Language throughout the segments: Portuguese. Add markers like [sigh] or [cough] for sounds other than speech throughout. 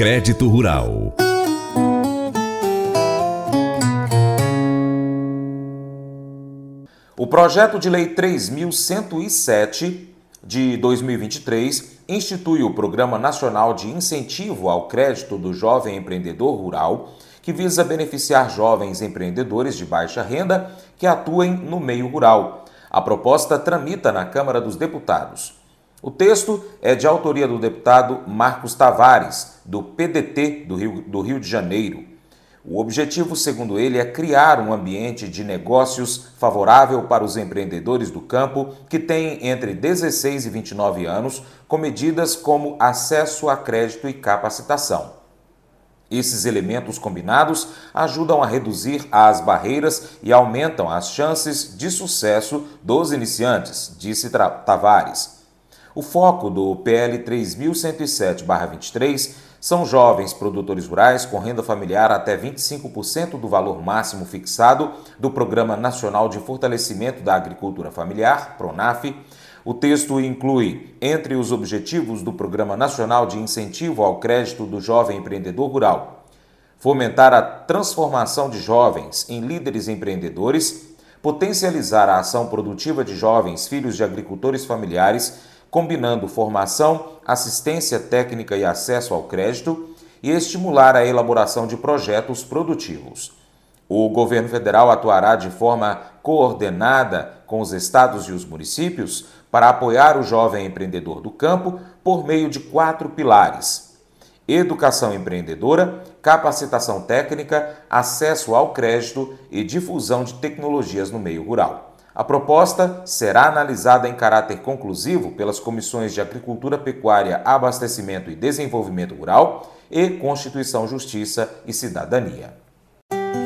Crédito Rural. O projeto de lei 3107 de 2023 institui o Programa Nacional de Incentivo ao Crédito do Jovem Empreendedor Rural, que visa beneficiar jovens empreendedores de baixa renda que atuem no meio rural. A proposta tramita na Câmara dos Deputados. O texto é de autoria do deputado Marcos Tavares, do PDT do Rio, do Rio de Janeiro. O objetivo, segundo ele, é criar um ambiente de negócios favorável para os empreendedores do campo que têm entre 16 e 29 anos, com medidas como acesso a crédito e capacitação. Esses elementos combinados ajudam a reduzir as barreiras e aumentam as chances de sucesso dos iniciantes, disse Tavares. O foco do PL 3107-23 são jovens produtores rurais com renda familiar até 25% do valor máximo fixado do Programa Nacional de Fortalecimento da Agricultura Familiar, PRONAF. O texto inclui, entre os objetivos do Programa Nacional de Incentivo ao Crédito do Jovem Empreendedor Rural, fomentar a transformação de jovens em líderes empreendedores, potencializar a ação produtiva de jovens filhos de agricultores familiares combinando formação, assistência técnica e acesso ao crédito, e estimular a elaboração de projetos produtivos. O governo federal atuará de forma coordenada com os estados e os municípios para apoiar o jovem empreendedor do campo por meio de quatro pilares: educação empreendedora, capacitação técnica, acesso ao crédito e difusão de tecnologias no meio rural. A proposta será analisada em caráter conclusivo pelas comissões de Agricultura, Pecuária, Abastecimento e Desenvolvimento Rural e Constituição, Justiça e Cidadania.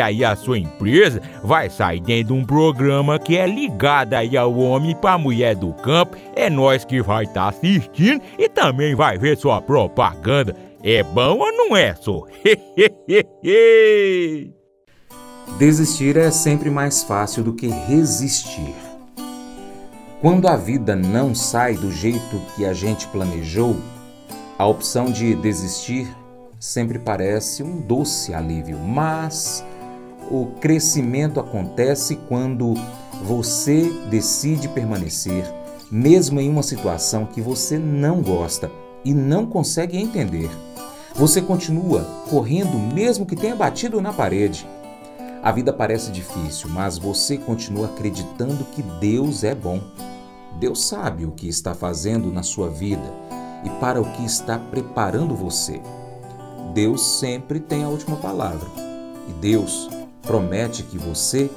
aí a sua empresa vai sair dentro de um programa que é ligado aí ao homem para mulher do campo. É nós que vai estar tá assistindo e também vai ver sua propaganda. É bom ou não é, só? [laughs] Desistir é sempre mais fácil do que resistir. Quando a vida não sai do jeito que a gente planejou, a opção de desistir sempre parece um doce alívio, mas o crescimento acontece quando você decide permanecer, mesmo em uma situação que você não gosta e não consegue entender. Você continua correndo mesmo que tenha batido na parede. A vida parece difícil, mas você continua acreditando que Deus é bom. Deus sabe o que está fazendo na sua vida e para o que está preparando você. Deus sempre tem a última palavra e Deus promete que você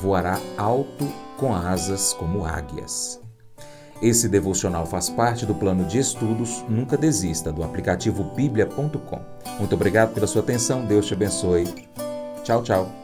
voará alto com asas como águias. Esse devocional faz parte do plano de estudos Nunca Desista do aplicativo bíblia.com. Muito obrigado pela sua atenção, Deus te abençoe. Tchau, tchau.